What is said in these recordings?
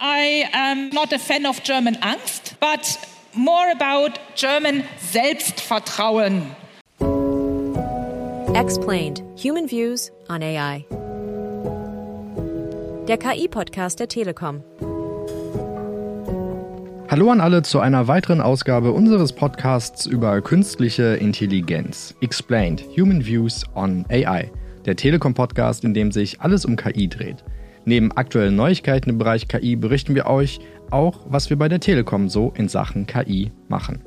I am not a fan of German Angst, but more about German Selbstvertrauen. Explained. Human Views on AI. Der KI-Podcast der Telekom. Hallo an alle zu einer weiteren Ausgabe unseres Podcasts über künstliche Intelligenz. Explained. Human Views on AI. Der Telekom-Podcast, in dem sich alles um KI dreht. Neben aktuellen Neuigkeiten im Bereich KI berichten wir euch auch, was wir bei der Telekom so in Sachen KI machen.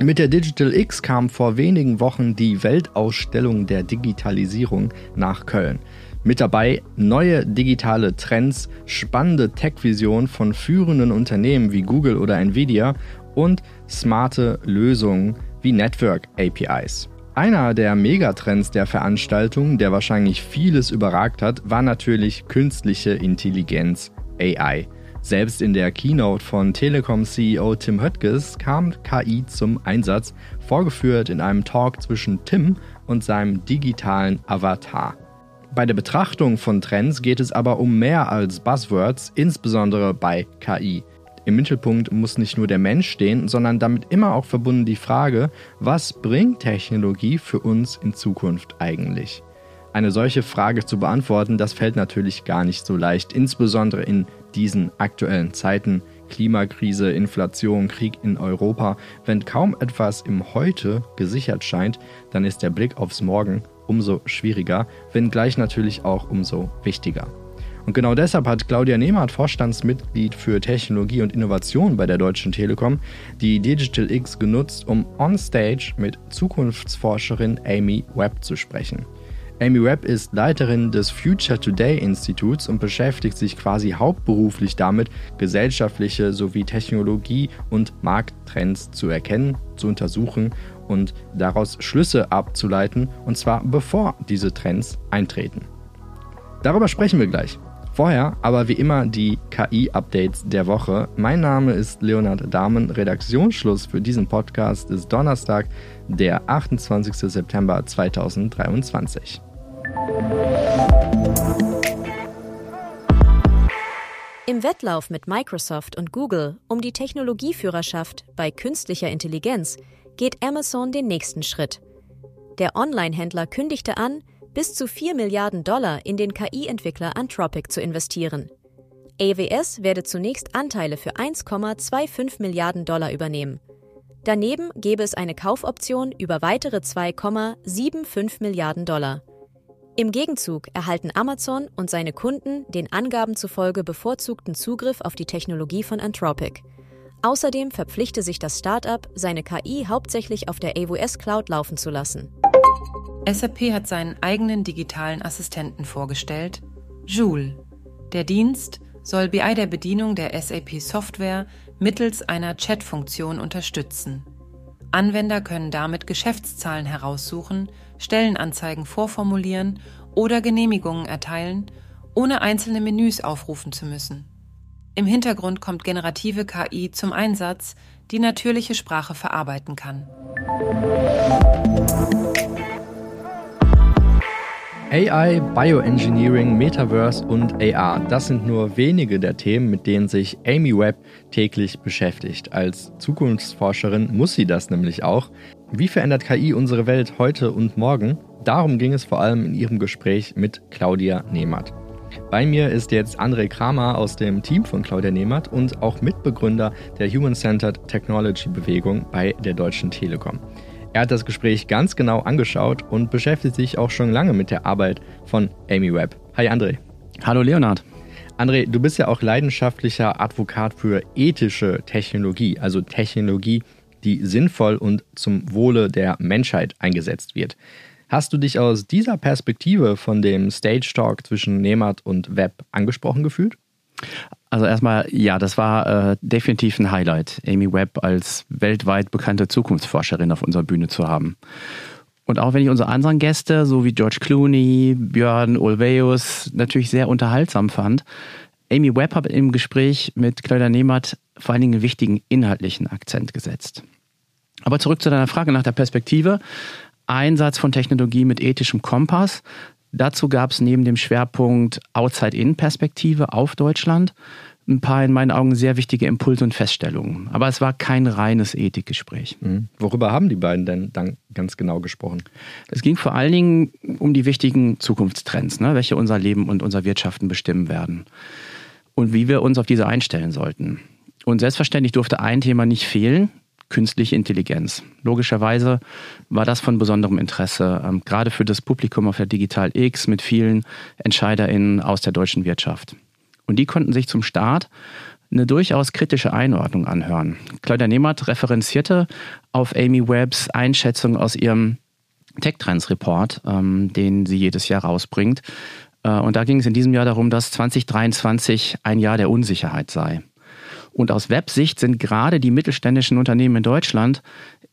Mit der Digital X kam vor wenigen Wochen die Weltausstellung der Digitalisierung nach Köln. Mit dabei neue digitale Trends, spannende Tech-Visionen von führenden Unternehmen wie Google oder Nvidia und smarte Lösungen wie Network APIs. Einer der Megatrends der Veranstaltung, der wahrscheinlich vieles überragt hat, war natürlich künstliche Intelligenz AI. Selbst in der Keynote von Telekom-CEO Tim Höttges kam KI zum Einsatz, vorgeführt in einem Talk zwischen Tim und seinem digitalen Avatar. Bei der Betrachtung von Trends geht es aber um mehr als Buzzwords, insbesondere bei KI. Im Mittelpunkt muss nicht nur der Mensch stehen, sondern damit immer auch verbunden die Frage, was bringt Technologie für uns in Zukunft eigentlich? Eine solche Frage zu beantworten, das fällt natürlich gar nicht so leicht, insbesondere in diesen aktuellen Zeiten. Klimakrise, Inflation, Krieg in Europa. Wenn kaum etwas im Heute gesichert scheint, dann ist der Blick aufs Morgen umso schwieriger, wenngleich natürlich auch umso wichtiger. Und genau deshalb hat Claudia Nehmert, Vorstandsmitglied für Technologie und Innovation bei der Deutschen Telekom, die Digital X genutzt, um onstage mit Zukunftsforscherin Amy Webb zu sprechen. Amy Webb ist Leiterin des Future Today Instituts und beschäftigt sich quasi hauptberuflich damit, gesellschaftliche sowie Technologie- und Markttrends zu erkennen, zu untersuchen und daraus Schlüsse abzuleiten, und zwar bevor diese Trends eintreten. Darüber sprechen wir gleich. Vorher aber wie immer die KI-Updates der Woche. Mein Name ist Leonard Dahmen. Redaktionsschluss für diesen Podcast ist Donnerstag, der 28. September 2023. Im Wettlauf mit Microsoft und Google um die Technologieführerschaft bei künstlicher Intelligenz geht Amazon den nächsten Schritt. Der Online-Händler kündigte an, bis zu 4 Milliarden Dollar in den KI-Entwickler Anthropic zu investieren. AWS werde zunächst Anteile für 1,25 Milliarden Dollar übernehmen. Daneben gebe es eine Kaufoption über weitere 2,75 Milliarden Dollar. Im Gegenzug erhalten Amazon und seine Kunden den Angaben zufolge bevorzugten Zugriff auf die Technologie von Anthropic. Außerdem verpflichte sich das Startup, seine KI hauptsächlich auf der AWS Cloud laufen zu lassen. SAP hat seinen eigenen digitalen Assistenten vorgestellt, Joule. Der Dienst soll bei der Bedienung der SAP-Software mittels einer Chat-Funktion unterstützen. Anwender können damit Geschäftszahlen heraussuchen, Stellenanzeigen vorformulieren oder Genehmigungen erteilen, ohne einzelne Menüs aufrufen zu müssen. Im Hintergrund kommt generative KI zum Einsatz, die natürliche Sprache verarbeiten kann. AI, Bioengineering, Metaverse und AR, das sind nur wenige der Themen, mit denen sich Amy Webb täglich beschäftigt. Als Zukunftsforscherin muss sie das nämlich auch. Wie verändert KI unsere Welt heute und morgen? Darum ging es vor allem in ihrem Gespräch mit Claudia Nehmert. Bei mir ist jetzt André Kramer aus dem Team von Claudia Nehmert und auch Mitbegründer der Human-Centered Technology Bewegung bei der Deutschen Telekom. Er hat das Gespräch ganz genau angeschaut und beschäftigt sich auch schon lange mit der Arbeit von Amy Webb. Hi André. Hallo Leonard. André, du bist ja auch leidenschaftlicher Advokat für ethische Technologie, also Technologie, die sinnvoll und zum Wohle der Menschheit eingesetzt wird. Hast du dich aus dieser Perspektive von dem Stage Talk zwischen Nehmert und Webb angesprochen gefühlt? Also erstmal, ja, das war äh, definitiv ein Highlight, Amy Webb als weltweit bekannte Zukunftsforscherin auf unserer Bühne zu haben. Und auch wenn ich unsere anderen Gäste, so wie George Clooney, Björn Ulvaeus, natürlich sehr unterhaltsam fand, Amy Webb hat im Gespräch mit Claudia Nehmert vor allen Dingen einen wichtigen inhaltlichen Akzent gesetzt. Aber zurück zu deiner Frage nach der Perspektive. Einsatz von Technologie mit ethischem Kompass. Dazu gab es neben dem Schwerpunkt Outside-In-Perspektive auf Deutschland ein paar in meinen Augen sehr wichtige Impulse und Feststellungen. Aber es war kein reines Ethikgespräch. Mhm. Worüber haben die beiden denn dann ganz genau gesprochen? Es ging vor allen Dingen um die wichtigen Zukunftstrends, ne, welche unser Leben und unser Wirtschaften bestimmen werden. Und wie wir uns auf diese einstellen sollten. Und selbstverständlich durfte ein Thema nicht fehlen, künstliche Intelligenz. Logischerweise war das von besonderem Interesse, ähm, gerade für das Publikum auf der Digital X mit vielen EntscheiderInnen aus der deutschen Wirtschaft. Und die konnten sich zum Start eine durchaus kritische Einordnung anhören. Claudia Nehmert referenzierte auf Amy Webbs Einschätzung aus ihrem Tech Trends Report, ähm, den sie jedes Jahr rausbringt. Äh, und da ging es in diesem Jahr darum, dass 2023 ein Jahr der Unsicherheit sei. Und aus Websicht sind gerade die mittelständischen Unternehmen in Deutschland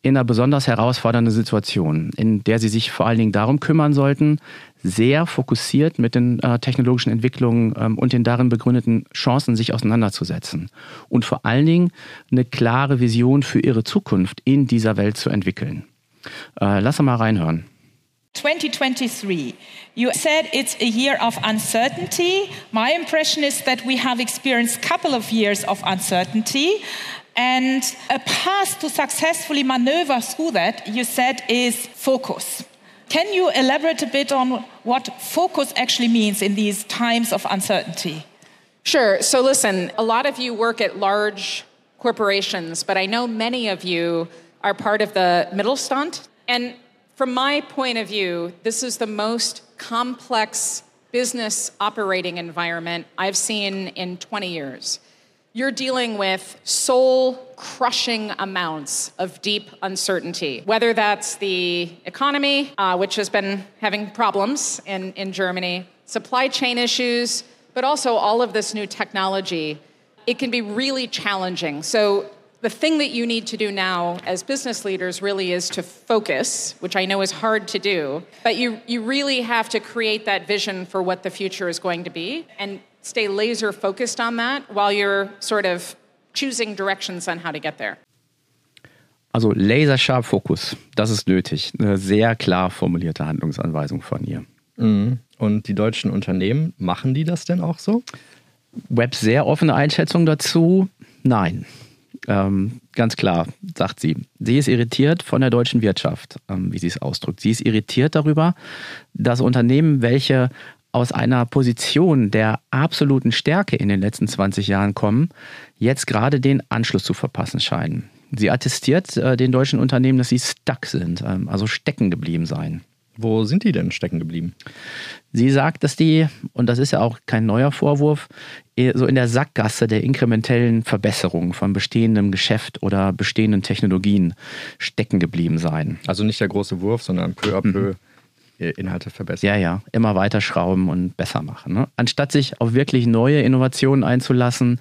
in einer besonders herausfordernden Situation, in der sie sich vor allen Dingen darum kümmern sollten, sehr fokussiert mit den äh, technologischen Entwicklungen ähm, und den darin begründeten Chancen sich auseinanderzusetzen und vor allen Dingen eine klare Vision für ihre Zukunft in dieser Welt zu entwickeln. Äh, lass mal reinhören. 2023. You said it's a year of uncertainty. My impression is that we have experienced a couple of years of uncertainty. And a path to successfully maneuver through that, you said, is focus. Can you elaborate a bit on what focus actually means in these times of uncertainty? Sure. So, listen, a lot of you work at large corporations, but I know many of you are part of the Mittelstand. And from my point of view, this is the most complex business operating environment I've seen in 20 years. You're dealing with soul crushing amounts of deep uncertainty, whether that's the economy, uh, which has been having problems in, in Germany, supply chain issues, but also all of this new technology. It can be really challenging. So, the thing that you need to do now as business leaders really is to focus, which I know is hard to do, but you, you really have to create that vision for what the future is going to be and stay laser focused on that while you're sort of choosing directions on how to get there. Also laserscharf Fokus, das ist nötig. Eine sehr klar formulierte Handlungsanweisung von ihr. Mhm. Und die deutschen Unternehmen, machen die das denn auch so? Web sehr offene Einschätzung dazu? Nein. Ähm, ganz klar, sagt sie. Sie ist irritiert von der deutschen Wirtschaft, ähm, wie sie es ausdrückt. Sie ist irritiert darüber, dass Unternehmen, welche aus einer Position der absoluten Stärke in den letzten 20 Jahren kommen, jetzt gerade den Anschluss zu verpassen scheinen. Sie attestiert äh, den deutschen Unternehmen, dass sie stuck sind, ähm, also stecken geblieben seien. Wo sind die denn stecken geblieben? Sie sagt, dass die, und das ist ja auch kein neuer Vorwurf, so in der Sackgasse der inkrementellen Verbesserung von bestehendem Geschäft oder bestehenden Technologien stecken geblieben seien. Also nicht der große Wurf, sondern peu à peu mhm. Inhalte verbessern. Ja, ja, immer weiter schrauben und besser machen. Ne? Anstatt sich auf wirklich neue Innovationen einzulassen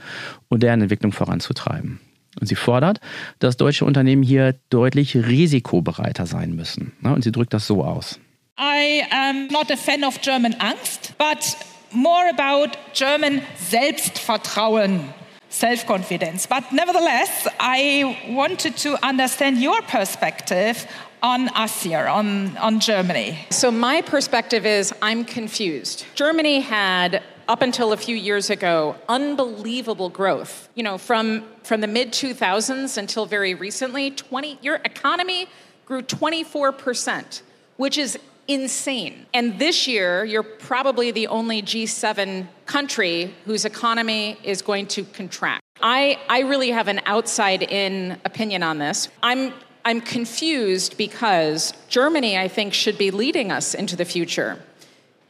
und deren Entwicklung voranzutreiben. Und sie fordert, dass deutsche Unternehmen hier deutlich risikobereiter sein müssen. Ne? Und sie drückt das so aus. I am not a fan of German Angst, but more about German Selbstvertrauen. Self-confidence. But nevertheless, I wanted to understand your perspective on us here, on, on Germany. So, my perspective is I'm confused. Germany had up until a few years ago, unbelievable growth. You know, from, from the mid 2000s until very recently, 20, your economy grew 24%, which is insane. And this year, you're probably the only G7 country whose economy is going to contract. I, I really have an outside in opinion on this. I'm, I'm confused because Germany, I think, should be leading us into the future.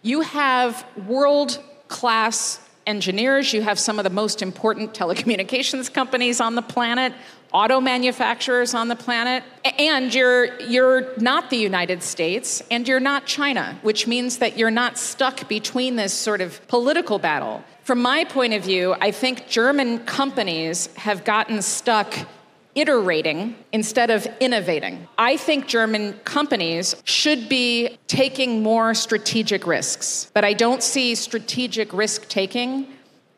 You have world class engineers, you have some of the most important telecommunications companies on the planet, auto manufacturers on the planet, and you're, you're not the United States and you're not China, which means that you're not stuck between this sort of political battle. From my point of view, I think German companies have gotten stuck iterating instead of innovating. I think German companies should be taking more strategic risks, but I don't see strategic risk taking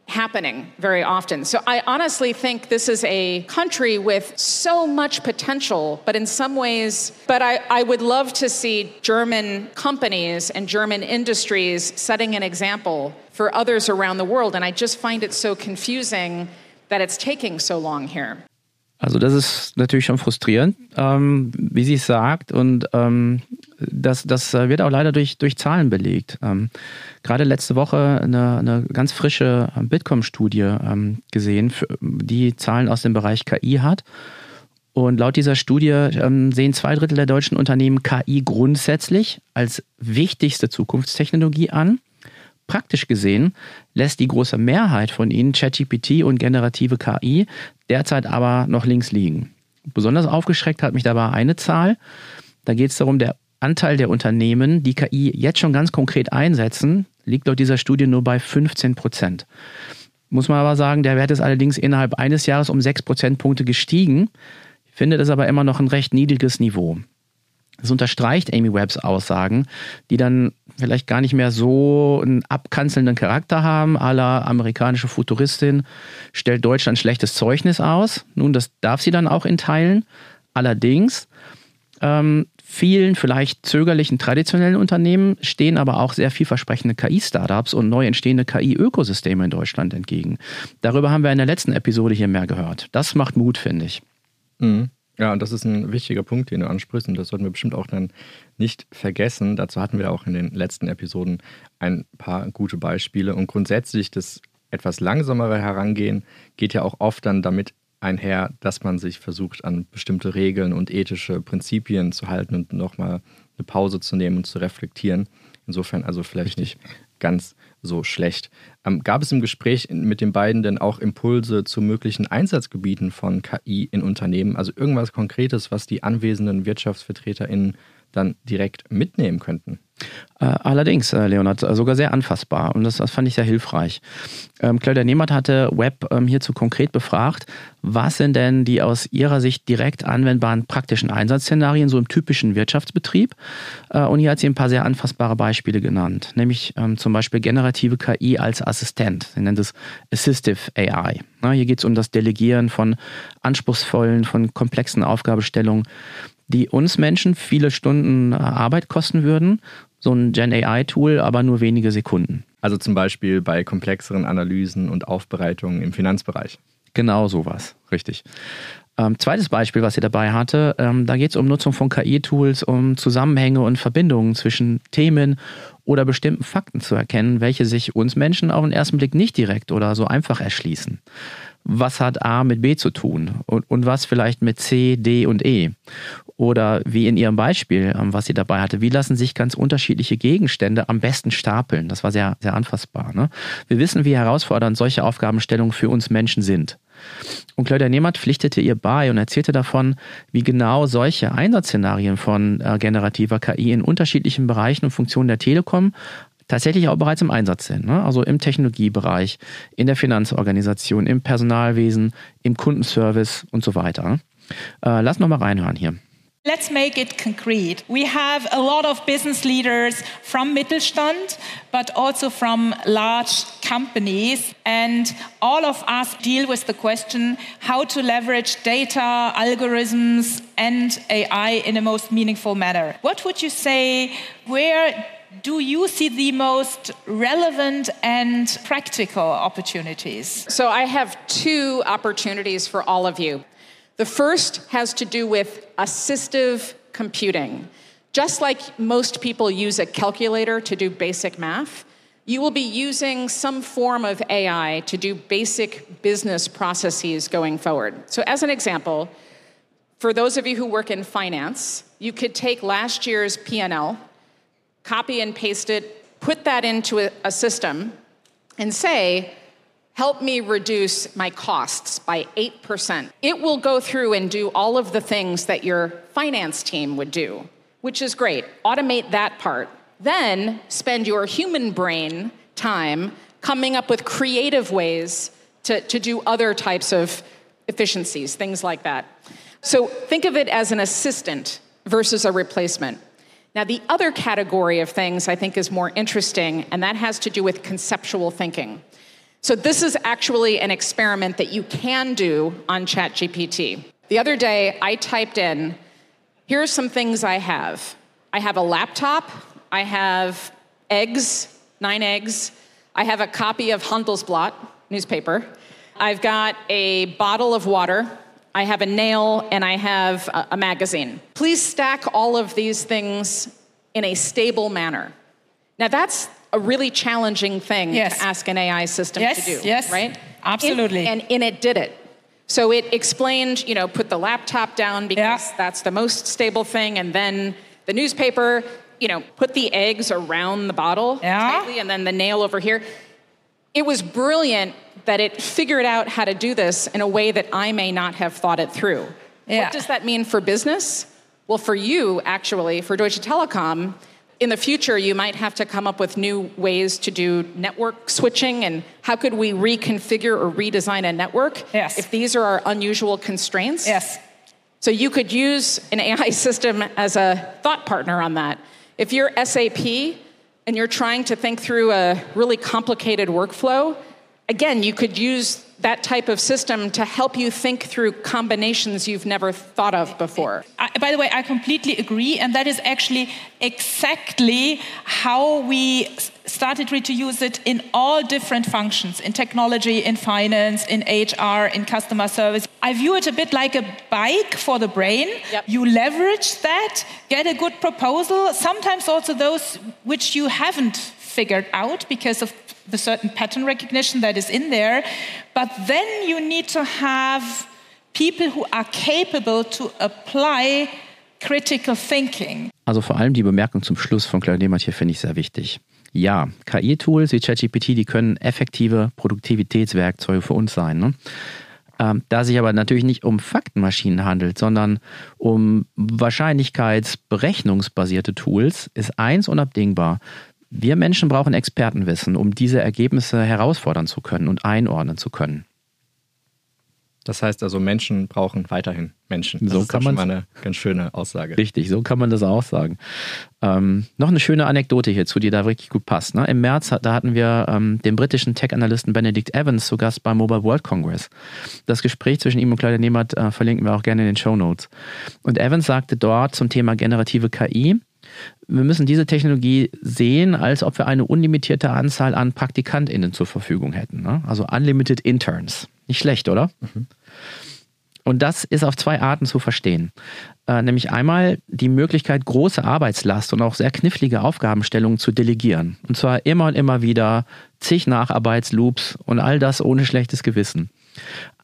happening very often. So I honestly think this is a country with so much potential, but in some ways, but I, I would love to see German companies and German industries setting an example for others around the world. And I just find it so confusing that it's taking so long here. Also das ist natürlich schon frustrierend, ähm, wie sie es sagt. Und ähm, das, das wird auch leider durch, durch Zahlen belegt. Ähm, gerade letzte Woche eine, eine ganz frische Bitkom-Studie ähm, gesehen, die Zahlen aus dem Bereich KI hat. Und laut dieser Studie ähm, sehen zwei Drittel der deutschen Unternehmen KI grundsätzlich als wichtigste Zukunftstechnologie an. Praktisch gesehen lässt die große Mehrheit von ihnen ChatGPT und generative KI derzeit aber noch links liegen. Besonders aufgeschreckt hat mich dabei eine Zahl. Da geht es darum, der Anteil der Unternehmen, die KI jetzt schon ganz konkret einsetzen, liegt laut dieser Studie nur bei 15 Prozent. Muss man aber sagen, der Wert ist allerdings innerhalb eines Jahres um sechs Prozentpunkte gestiegen. Ich finde das aber immer noch ein recht niedriges Niveau. Das unterstreicht Amy Webbs Aussagen, die dann vielleicht gar nicht mehr so einen abkanzelnden Charakter haben. Aller amerikanische Futuristin stellt Deutschland schlechtes Zeugnis aus. Nun, das darf sie dann auch in Teilen. Allerdings, ähm, vielen vielleicht zögerlichen traditionellen Unternehmen stehen aber auch sehr vielversprechende KI-Startups und neu entstehende KI-Ökosysteme in Deutschland entgegen. Darüber haben wir in der letzten Episode hier mehr gehört. Das macht Mut, finde ich. Mhm. Ja, und das ist ein wichtiger Punkt, den du ansprichst, und das sollten wir bestimmt auch dann nicht vergessen. Dazu hatten wir auch in den letzten Episoden ein paar gute Beispiele. Und grundsätzlich das etwas langsamere Herangehen geht ja auch oft dann damit einher, dass man sich versucht, an bestimmte Regeln und ethische Prinzipien zu halten und nochmal eine Pause zu nehmen und zu reflektieren. Insofern also vielleicht Richtig. nicht ganz so schlecht. Ähm, gab es im Gespräch mit den beiden denn auch Impulse zu möglichen Einsatzgebieten von KI in Unternehmen? Also irgendwas Konkretes, was die anwesenden WirtschaftsvertreterInnen dann direkt mitnehmen könnten? Äh, allerdings, äh, Leonard, äh, sogar sehr anfassbar und das, das fand ich sehr hilfreich. Ähm, Claudia Nehmert hatte Web ähm, hierzu konkret befragt, was sind denn die aus ihrer Sicht direkt anwendbaren praktischen Einsatzszenarien so im typischen Wirtschaftsbetrieb? Äh, und hier hat sie ein paar sehr anfassbare Beispiele genannt, nämlich ähm, zum Beispiel generative KI als Assistent. Sie nennt es Assistive AI. Na, hier geht es um das Delegieren von anspruchsvollen, von komplexen Aufgabestellungen die uns Menschen viele Stunden Arbeit kosten würden. So ein Gen AI-Tool aber nur wenige Sekunden. Also zum Beispiel bei komplexeren Analysen und Aufbereitungen im Finanzbereich. Genau sowas, richtig. Ähm, zweites Beispiel, was sie dabei hatte, ähm, da geht es um Nutzung von KI-Tools, um Zusammenhänge und Verbindungen zwischen Themen oder bestimmten Fakten zu erkennen, welche sich uns Menschen auf den ersten Blick nicht direkt oder so einfach erschließen was hat A mit B zu tun und, und was vielleicht mit C, D und E. Oder wie in Ihrem Beispiel, ähm, was sie dabei hatte, wie lassen sich ganz unterschiedliche Gegenstände am besten stapeln? Das war sehr, sehr anfassbar. Ne? Wir wissen, wie herausfordernd solche Aufgabenstellungen für uns Menschen sind. Und Claudia Nehmert pflichtete ihr bei und erzählte davon, wie genau solche Einsatzszenarien von äh, generativer KI in unterschiedlichen Bereichen und Funktionen der Telekom tatsächlich auch bereits im Einsatz sind. Ne? Also im Technologiebereich, in der Finanzorganisation, im Personalwesen, im Kundenservice und so weiter. Äh, lass noch mal reinhören hier. Let's make it concrete. We have a lot of business leaders from Mittelstand, but also from large companies. And all of us deal with the question how to leverage data, algorithms, and AI in a most meaningful manner. What would you say? Where do you see the most relevant and practical opportunities? So, I have two opportunities for all of you. The first has to do with assistive computing. Just like most people use a calculator to do basic math, you will be using some form of AI to do basic business processes going forward. So, as an example, for those of you who work in finance, you could take last year's P&L copy and paste it, put that into a, system, and say, help me reduce my costs by 8%. It will go through and do all of the things that your finance team would do, which is great. Automate that part. Then spend your human brain time coming up with creative ways to, to do other types of efficiencies, things like that. So think of it as an assistant versus a replacement. Now, the other category of things I think is more interesting, and that has to do with conceptual thinking. So, this is actually an experiment that you can do on ChatGPT. The other day, I typed in, here are some things I have. I have a laptop, I have eggs, nine eggs, I have a copy of Handelsblatt newspaper, I've got a bottle of water, I have a nail, and I have a, a magazine. Please stack all of these things in a stable manner. Now, that's a really challenging thing Yes. to ask an AI system Yes, to do, yes, right? absolutely. In- and, and it did it. So it explained, you know, put the laptop down because Yeah. that's the most stable thing, and then the newspaper, you know, put the eggs around the bottle Yeah. tightly, and then the nail over here. It was brilliant that it figured out how to do this in a way that I may not have thought it through. Yeah. What does that mean for business? Well, for you, actually, for Deutsche Telekom, in the future, you might have to come up with new ways to do network switching and how could we reconfigure or redesign a network Yes. if these are our unusual constraints? Yes. So you could use an AI system as a thought partner on that. If you're SAP and you're trying to think through a really complicated workflow, again, you could use that type of system to help you think through combinations you've never thought of before. I, by the way, I completely agree, and that is actually exactly how we started to use it in all different functions in technology, in finance, in HR, in customer service. I view it a bit like a bike for the brain. Yep. You leverage that, get a good proposal, sometimes also those which you haven't figured out because of the certain pattern recognition that is in there. But then you need to have people who are capable to apply critical thinking. Also vor allem die Bemerkung zum Schluss von Claudia hier finde ich sehr wichtig. Ja, KI-Tools wie ChatGPT, die können effektive Produktivitätswerkzeuge für uns sein. Ne? Ähm, da sich aber natürlich nicht um Faktenmaschinen handelt, sondern um wahrscheinlichkeitsberechnungsbasierte Tools, ist eins unabdingbar. Wir Menschen brauchen Expertenwissen, um diese Ergebnisse herausfordern zu können und einordnen zu können. Das heißt also, Menschen brauchen weiterhin Menschen. Das So ist kann mal eine ganz schöne Aussage. Richtig, so kann man das auch sagen. Ähm, noch eine schöne Anekdote hierzu, die da wirklich gut passt. Ne? Im März, da hatten wir ähm, den britischen Tech-Analysten Benedict Evans zu Gast beim Mobile World Congress. Das Gespräch zwischen ihm und Claudia Nehmert äh, verlinken wir auch gerne in den Show Notes. Und Evans sagte dort zum Thema generative KI, wir müssen diese Technologie sehen, als ob wir eine unlimitierte Anzahl an PraktikantInnen zur Verfügung hätten. Ne? Also Unlimited Interns. Nicht schlecht, oder? Und das ist auf zwei Arten zu verstehen. Äh, nämlich einmal die Möglichkeit, große Arbeitslast und auch sehr knifflige Aufgabenstellungen zu delegieren. Und zwar immer und immer wieder zig Nacharbeitsloops und all das ohne schlechtes Gewissen.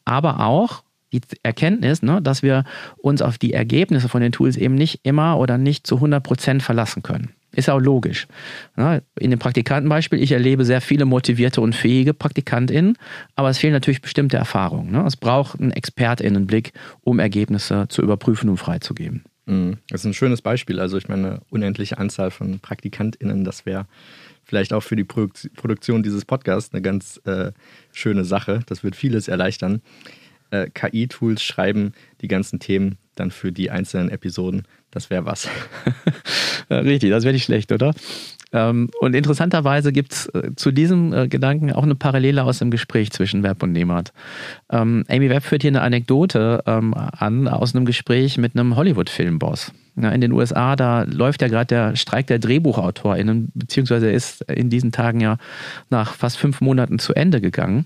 Aber auch die Erkenntnis, ne, dass wir uns auf die Ergebnisse von den Tools eben nicht immer oder nicht zu 100 Prozent verlassen können. Ist auch logisch. Ne, In dem Praktikantenbeispiel, ich erlebe sehr viele motivierte und fähige PraktikantInnen, aber es fehlen natürlich bestimmte Erfahrungen. ne. Es braucht einen ExpertInnenblick, um Ergebnisse zu überprüfen und freizugeben. Mhm. Das ist ein schönes Beispiel. Also ich meine, eine unendliche Anzahl von PraktikantInnen, das wäre vielleicht auch für die Produk Produktion dieses Podcasts eine ganz äh, schöne Sache. Das wird vieles erleichtern. Äh, KI-Tools schreiben die ganzen Themen dann für die einzelnen Episoden. Das wäre was. Richtig, das wäre nicht schlecht, oder? Ähm, Und interessanterweise gibt es zu diesem äh, Gedanken auch eine Parallele aus dem Gespräch zwischen Webb und Nehmert. Ähm, Amy Webb führt hier eine Anekdote ähm, an aus einem Gespräch mit einem Hollywood-Filmboss. Ja, in den USA, da läuft ja gerade der Streik der DrehbuchautorInnen, beziehungsweise ist in diesen Tagen ja nach fast fünf Monaten zu Ende gegangen.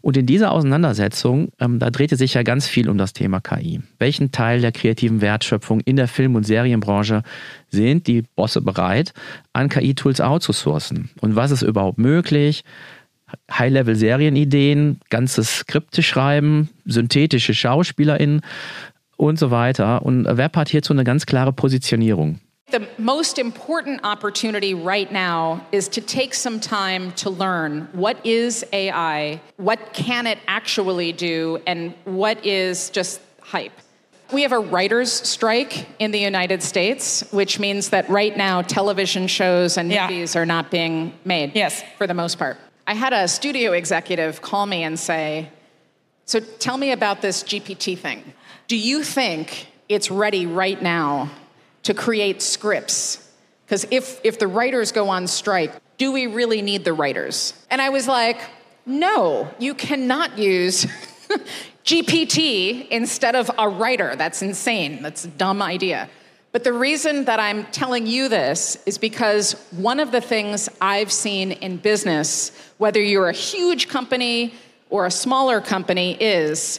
Und in dieser Auseinandersetzung, ähm, da drehte sich ja ganz viel um das Thema KI. Welchen Teil der kreativen Wertschöpfung in der Film- und Serienbranche sind die Bosse bereit, an KI-Tools outzusourcen? Und was ist überhaupt möglich? High-Level-Serienideen, ganze Skripte schreiben, synthetische SchauspielerInnen und so weiter. Und Web hat hierzu eine ganz klare Positionierung. The most important opportunity right now is to take some time to learn what is AI, what can it actually do, and what is just hype. We have a writers' strike in the United States, which means that right now television shows and Yeah. movies are not being made Yes. for the most part. I had a studio executive call me and say, So tell me about this GPT thing. Do you think it's ready right now to create scripts? Because if, if the writers go on strike, do we really need the writers? And I was like, No, you cannot use GPT instead of a writer. That's insane. That's a dumb idea. But the reason that I'm telling you this is because one of the things I've seen in business, whether you're a huge company or a smaller company, is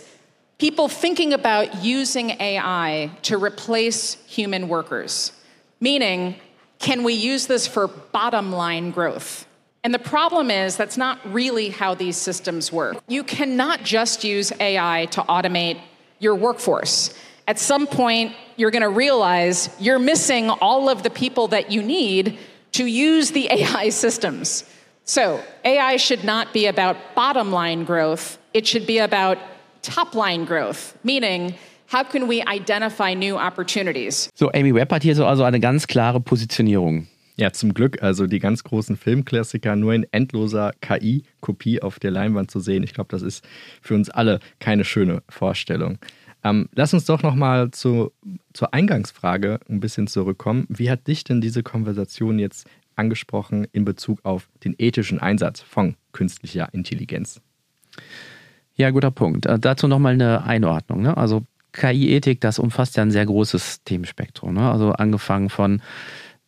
people thinking about using AI to replace human workers. Meaning, can we use this for bottom line growth? And the problem is that's not really how these systems work. You cannot just use AI to automate your workforce. At some point, you're going to realize you're missing all of the people that you need to use the AI systems. So, AI should not be about bottom line growth, it should be about top line growth, meaning how can we identify new opportunities? So, Amy Webb hat hier so also eine ganz klare Positionierung. Ja, zum Glück, also die ganz großen Filmklassiker nur in endloser KI-Kopie auf der Leinwand zu sehen. Ich glaube, das ist für uns alle keine schöne Vorstellung. Ähm, lass uns doch nochmal zu, zur Eingangsfrage ein bisschen zurückkommen. Wie hat dich denn diese Konversation jetzt angesprochen in Bezug auf den ethischen Einsatz von künstlicher Intelligenz? Ja, guter Punkt. Äh, dazu nochmal eine Einordnung. Ne? Also KI-Ethik, das umfasst ja ein sehr großes Themenspektrum. Ne? Also angefangen von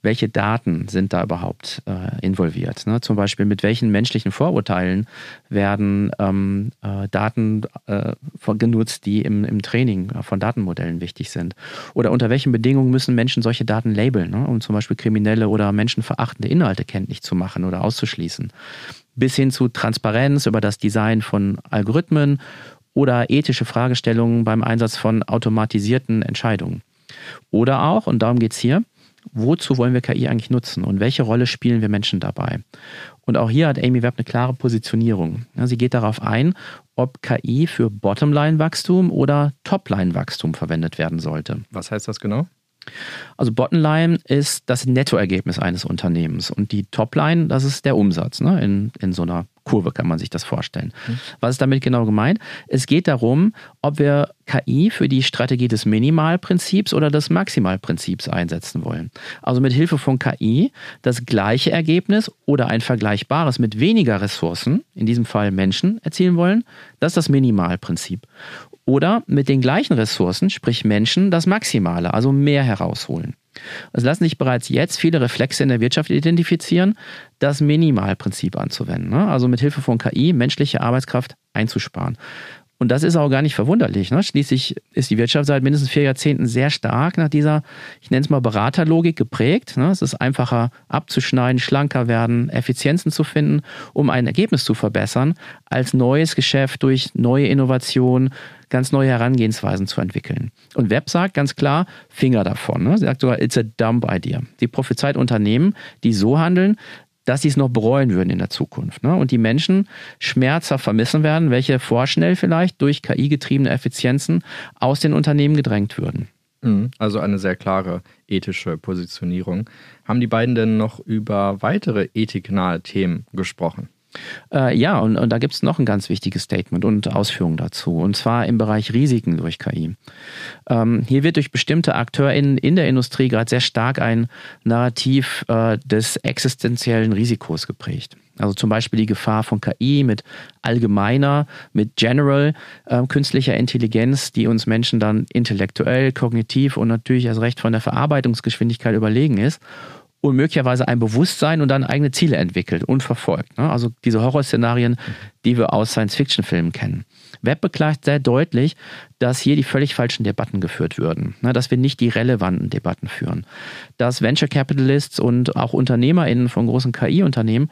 welche Daten sind da überhaupt äh, involviert? Ne? Zum Beispiel mit welchen menschlichen Vorurteilen werden ähm, äh, Daten äh, genutzt, die im, im Training von Datenmodellen wichtig sind? Oder unter welchen Bedingungen müssen Menschen solche Daten labeln, ne? um zum Beispiel kriminelle oder menschenverachtende Inhalte kenntlich zu machen oder auszuschließen? Bis hin zu Transparenz über das Design von Algorithmen oder ethische Fragestellungen beim Einsatz von automatisierten Entscheidungen. Oder auch, und darum geht es hier, wozu wollen wir KI eigentlich nutzen und welche Rolle spielen wir Menschen dabei? Und auch hier hat Amy Webb eine klare Positionierung. sie geht darauf ein, ob KI für Bottomline-Wachstum oder Topline-Wachstum verwendet werden sollte. Was heißt das genau? Also Bottomline ist das Nettoergebnis eines Unternehmens und die Topline, das ist der Umsatz ne, in, in so einer Kurve kann man sich das vorstellen. Mhm. Was ist damit genau gemeint? Es geht darum, ob wir KI für die Strategie des Minimalprinzips oder des Maximalprinzips einsetzen wollen. Also mit Hilfe von KI das gleiche Ergebnis oder ein vergleichbares mit weniger Ressourcen, in diesem Fall Menschen, erzielen wollen. Das ist das Minimalprinzip. Oder mit den gleichen Ressourcen, sprich Menschen, das Maximale, also mehr herausholen. Es lassen sich bereits jetzt viele Reflexe in der Wirtschaft identifizieren, das Minimalprinzip anzuwenden. Ne? Also mit Hilfe von KI menschliche Arbeitskraft einzusparen. Und das ist auch gar nicht verwunderlich. Ne? Schließlich ist die Wirtschaft seit mindestens vier Jahrzehnten sehr stark nach dieser, ich nenne es mal Beraterlogik geprägt. Ne? Es ist einfacher abzuschneiden, schlanker werden, Effizienzen zu finden, um ein Ergebnis zu verbessern, als neues Geschäft durch neue Innovationen, ganz neue Herangehensweisen zu entwickeln. Und Web sagt ganz klar, Finger davon. Ne? Sie sagt sogar, it's a dumb idea. Sie prophezeit Unternehmen, die so handeln, dass sie es noch bereuen würden in der Zukunft. Ne? Und die Menschen schmerzhaft vermissen werden, welche vorschnell vielleicht durch KI-getriebene Effizienzen aus den Unternehmen gedrängt würden. Mhm. Also eine sehr klare ethische Positionierung. Haben die beiden denn noch über weitere ethiknahe Themen gesprochen? Äh, ja, und, und da gibt es noch ein ganz wichtiges Statement und Ausführungen dazu, und zwar im Bereich Risiken durch KI. Ähm, hier wird durch bestimmte AkteurInnen in der Industrie gerade sehr stark ein Narrativ äh, des existenziellen Risikos geprägt. Also zum Beispiel die Gefahr von KI mit allgemeiner, mit general äh, künstlicher Intelligenz, die uns Menschen dann intellektuell, kognitiv und natürlich erst recht von der Verarbeitungsgeschwindigkeit überlegen ist und möglicherweise ein Bewusstsein und dann eigene Ziele entwickelt und verfolgt. Ne? Also diese Horrorszenarien, die wir aus Science-Fiction-Filmen kennen. Web beklagt sehr deutlich, dass hier die völlig falschen Debatten geführt würden, ne? dass wir nicht die relevanten Debatten führen, dass Venture Capitalists und auch UnternehmerInnen von großen KI-Unternehmen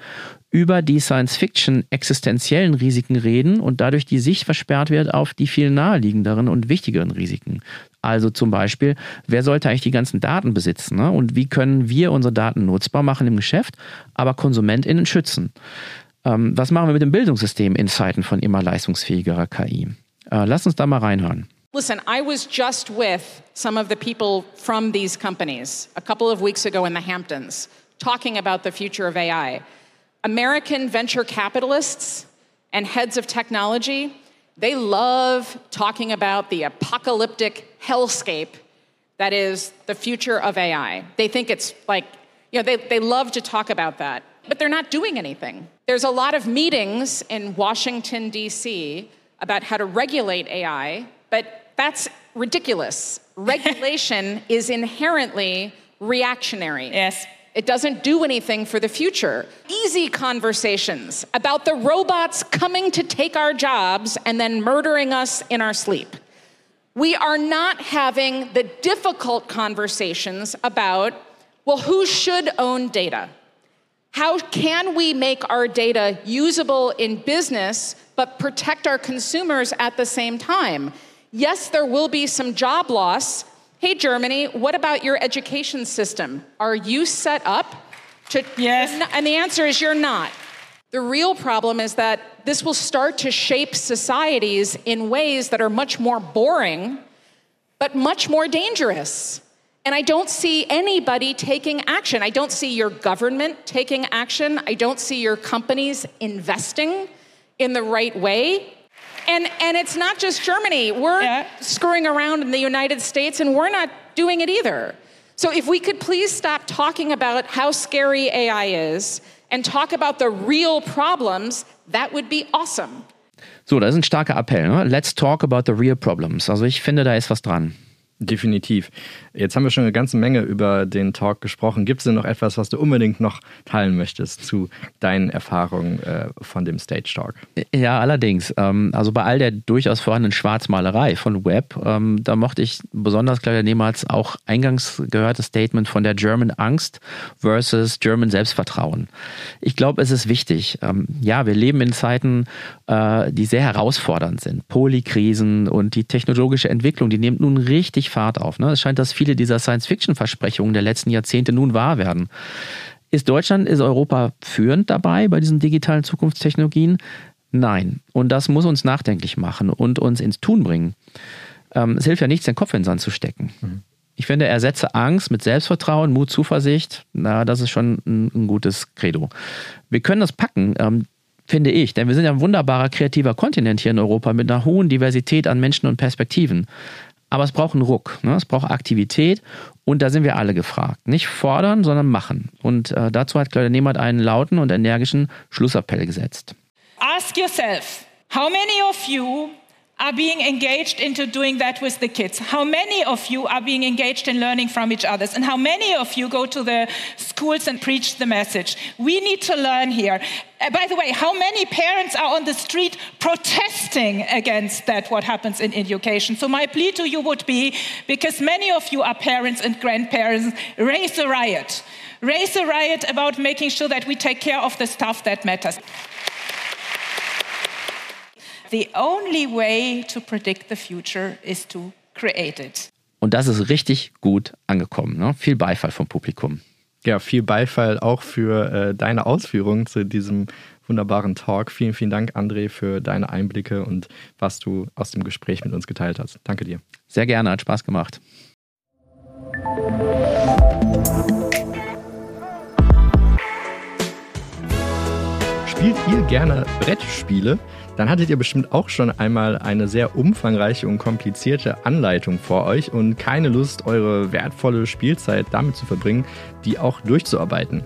über die Science-Fiction existenziellen Risiken reden und dadurch die Sicht versperrt wird auf die viel naheliegenderen und wichtigeren Risiken. Also zum Beispiel, wer sollte eigentlich die ganzen Daten besitzen ne? und wie können wir unsere Daten nutzbar machen im Geschäft, aber KonsumentInnen schützen? Ähm, was machen wir mit dem Bildungssystem in Zeiten von immer leistungsfähigerer KI? Äh, lass uns da mal reinhören. Listen, I was just with some of the people from these companies a couple of weeks ago in the Hamptons talking about the future of AI. American venture capitalists and heads of technology, they love talking about the apocalyptic hellscape that is the future of AI. They think it's like, you know, they, they love to talk about that. but they're not doing anything. There's a lot of meetings in Washington, D.C. about how to regulate AI, but that's ridiculous. Regulation is inherently reactionary. Yes. It doesn't do anything for the future. Easy conversations about the robots coming to take our jobs and then murdering us in our sleep. We are not having the difficult conversations about, well, who should own data? How can we make our data usable in business but protect our consumers at the same time? Yes, there will be some job loss Hey, Germany, what about your education system? Are you set up to. Yes. And the answer is you're not. The real problem is that this will start to shape societies in ways that are much more boring, but much more dangerous. And I don't see anybody taking action. I don't see your government taking action. I don't see your companies investing in the right way. And, and it's not just Germany. We're yeah. screwing around in the United States and we're not doing it either. So if we could please stop talking about how scary AI is and talk about the real problems, that would be awesome. So, das ist ein starker Appell. Ne? Let's talk about the real problems. Also ich finde, da ist was dran. Definitiv. Jetzt haben wir schon eine ganze Menge über den Talk gesprochen. Gibt es denn noch etwas, was du unbedingt noch teilen möchtest zu deinen Erfahrungen äh, von dem Stage Talk? Ja, allerdings. Ähm, also bei all der durchaus vorhandenen Schwarzmalerei von Web, ähm, da mochte ich besonders Claudia Nehmals auch eingangs gehörtes Statement von der German Angst versus German Selbstvertrauen. Ich glaube, es ist wichtig. Ähm, ja, wir leben in Zeiten, äh, die sehr herausfordernd sind. Polykrisen und die technologische Entwicklung, die nimmt nun richtig richtig Fahrt auf. Ne? Es scheint, dass viele dieser Science-Fiction-Versprechungen der letzten Jahrzehnte nun wahr werden. Ist Deutschland, ist Europa führend dabei bei diesen digitalen Zukunftstechnologien? Nein. Und das muss uns nachdenklich machen und uns ins Tun bringen. Ähm, es hilft ja nichts, den Kopf in den Sand zu stecken. Mhm. Ich finde, ersetze Angst mit Selbstvertrauen, Mut, Zuversicht. Na, das ist schon ein, ein gutes Credo. Wir können das packen. Ähm, finde ich. Denn wir sind ja ein wunderbarer kreativer Kontinent hier in Europa mit einer hohen Diversität an Menschen und Perspektiven. Aber es braucht einen Ruck, ne? es braucht Aktivität und da sind wir alle gefragt. Nicht fordern, sondern machen. Und äh, dazu hat Claudia Nehmert einen lauten und energischen Schlussappell gesetzt. Ask yourself, how many of you are being engaged into doing that with the kids? How many of you are being engaged in learning from each other? And how many of you go to the schools and preach the message? We need to learn here. Uh, by the way, how many parents are on the street protesting against that, what happens in education? So, my plea to you would be because many of you are parents and grandparents, raise a riot. Raise a riot about making sure that we take care of the stuff that matters. The only way to predict the future is to create it. Und das ist richtig gut angekommen. Ne? Viel Beifall vom Publikum. Ja, viel Beifall auch für äh, deine Ausführungen zu diesem wunderbaren Talk. Vielen, vielen Dank, André, für deine Einblicke und was du aus dem Gespräch mit uns geteilt hast. Danke dir. Sehr gerne, hat Spaß gemacht. Spielt ihr gerne Brettspiele? Dann hattet ihr bestimmt auch schon einmal eine sehr umfangreiche und komplizierte Anleitung vor euch und keine Lust, eure wertvolle Spielzeit damit zu verbringen, die auch durchzuarbeiten.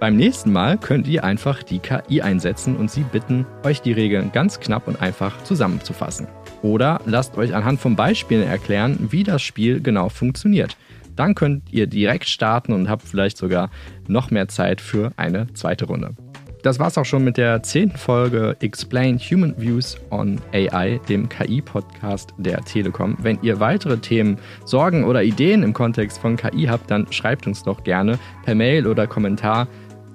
Beim nächsten Mal könnt ihr einfach die KI einsetzen und sie bitten, euch die Regeln ganz knapp und einfach zusammenzufassen. Oder lasst euch anhand von Beispielen erklären, wie das Spiel genau funktioniert. Dann könnt ihr direkt starten und habt vielleicht sogar noch mehr Zeit für eine zweite Runde. Das war's auch schon mit der zehnten Folge Explain Human Views on AI, dem KI-Podcast der Telekom. Wenn ihr weitere Themen, Sorgen oder Ideen im Kontext von KI habt, dann schreibt uns doch gerne per Mail oder Kommentar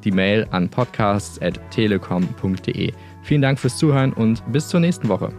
die Mail an podcasts.telekom.de. Vielen Dank fürs Zuhören und bis zur nächsten Woche.